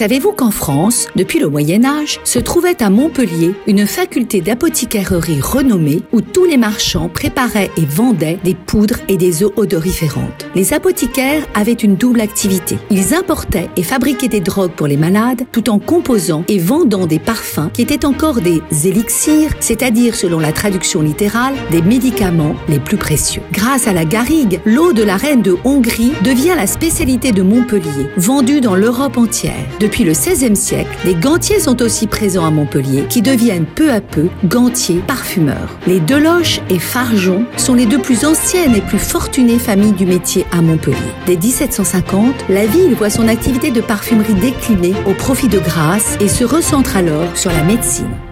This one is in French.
Savez-vous qu'en France, depuis le Moyen Âge, se trouvait à Montpellier une faculté d'apothicairerie renommée où tous les marchands préparaient et vendaient des poudres et des eaux odoriférantes? Les apothicaires avaient une double activité. Ils importaient et fabriquaient des drogues pour les malades tout en composant et vendant des parfums qui étaient encore des élixirs, c'est-à-dire selon la traduction littérale, des médicaments les plus précieux. Grâce à la garrigue, l'eau de la reine de Hongrie devient la spécialité de Montpellier, vendue dans l'Europe entière. Depuis le XVIe siècle, les gantiers sont aussi présents à Montpellier, qui deviennent peu à peu gantiers parfumeurs. Les Deloche et Farjon sont les deux plus anciennes et plus fortunées familles du métier à Montpellier. Dès 1750, la ville voit son activité de parfumerie décliner au profit de Grasse et se recentre alors sur la médecine.